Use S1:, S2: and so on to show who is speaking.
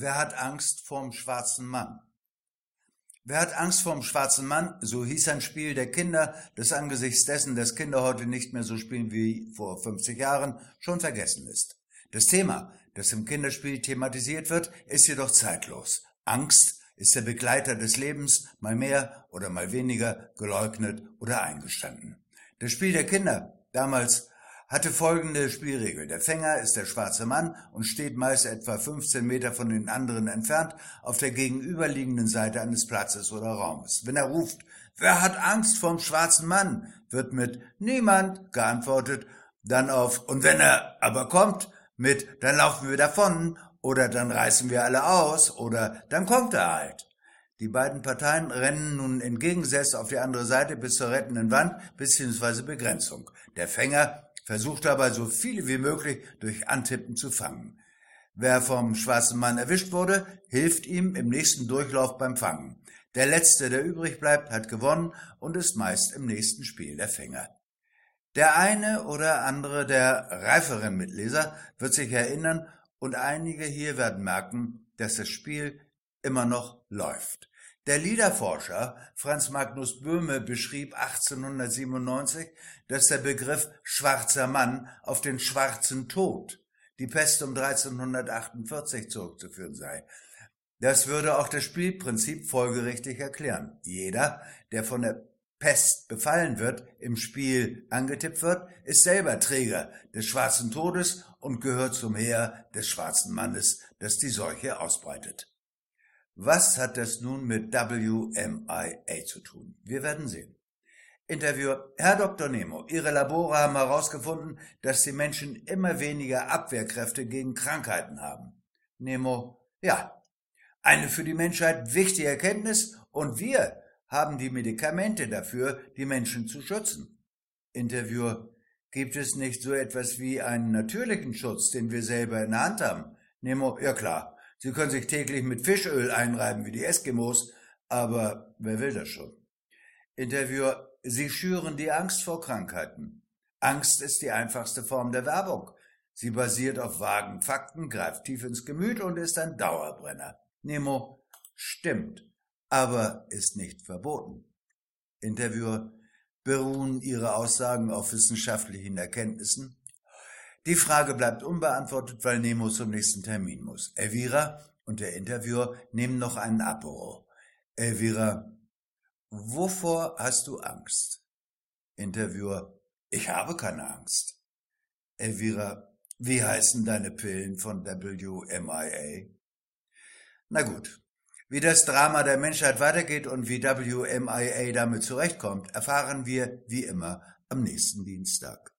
S1: Wer hat Angst vorm schwarzen Mann? Wer hat Angst vorm schwarzen Mann? So hieß ein Spiel der Kinder, das angesichts dessen, dass Kinder heute nicht mehr so spielen wie vor 50 Jahren, schon vergessen ist. Das Thema, das im Kinderspiel thematisiert wird, ist jedoch zeitlos. Angst ist der Begleiter des Lebens, mal mehr oder mal weniger geleugnet oder eingestanden. Das Spiel der Kinder, damals hatte folgende Spielregel. Der Fänger ist der schwarze Mann und steht meist etwa 15 Meter von den anderen entfernt auf der gegenüberliegenden Seite eines Platzes oder Raumes. Wenn er ruft, wer hat Angst vorm schwarzen Mann, wird mit niemand geantwortet, dann auf und wenn er aber kommt mit dann laufen wir davon oder dann reißen wir alle aus oder dann kommt er halt. Die beiden Parteien rennen nun entgegengesetzt auf die andere Seite bis zur rettenden Wand bzw. Begrenzung. Der Fänger versucht dabei so viele wie möglich durch Antippen zu fangen. Wer vom schwarzen Mann erwischt wurde, hilft ihm im nächsten Durchlauf beim Fangen. Der Letzte, der übrig bleibt, hat gewonnen und ist meist im nächsten Spiel der Fänger. Der eine oder andere der reiferen Mitleser wird sich erinnern und einige hier werden merken, dass das Spiel immer noch läuft. Der Liederforscher Franz Magnus Böhme beschrieb 1897, dass der Begriff schwarzer Mann auf den schwarzen Tod, die Pest um 1348 zurückzuführen sei. Das würde auch das Spielprinzip folgerichtig erklären. Jeder, der von der Pest befallen wird, im Spiel angetippt wird, ist selber Träger des schwarzen Todes und gehört zum Heer des schwarzen Mannes, das die Seuche ausbreitet. Was hat das nun mit WMIA zu tun? Wir werden sehen. Interviewer, Herr Dr. Nemo, Ihre Labore haben herausgefunden, dass die Menschen immer weniger Abwehrkräfte gegen Krankheiten haben. Nemo, ja, eine für die Menschheit wichtige Erkenntnis und wir haben die Medikamente dafür, die Menschen zu schützen. Interviewer, gibt es nicht so etwas wie einen natürlichen Schutz, den wir selber in der Hand haben? Nemo, ja klar, Sie können sich täglich mit Fischöl einreiben wie die Eskimos, aber wer will das schon? Interviewer, Sie schüren die Angst vor Krankheiten. Angst ist die einfachste Form der Werbung. Sie basiert auf vagen Fakten, greift tief ins Gemüt und ist ein Dauerbrenner. Nemo, stimmt, aber ist nicht verboten. Interviewer, beruhen Ihre Aussagen auf wissenschaftlichen Erkenntnissen? Die Frage bleibt unbeantwortet, weil Nemo zum nächsten Termin muss. Elvira und der Interviewer nehmen noch einen Apero. Elvira, wovor hast du Angst? Interviewer, ich habe keine Angst. Elvira, wie heißen deine Pillen von WMIA? Na gut. Wie das Drama der Menschheit weitergeht und wie WMIA damit zurechtkommt, erfahren wir wie immer am nächsten Dienstag.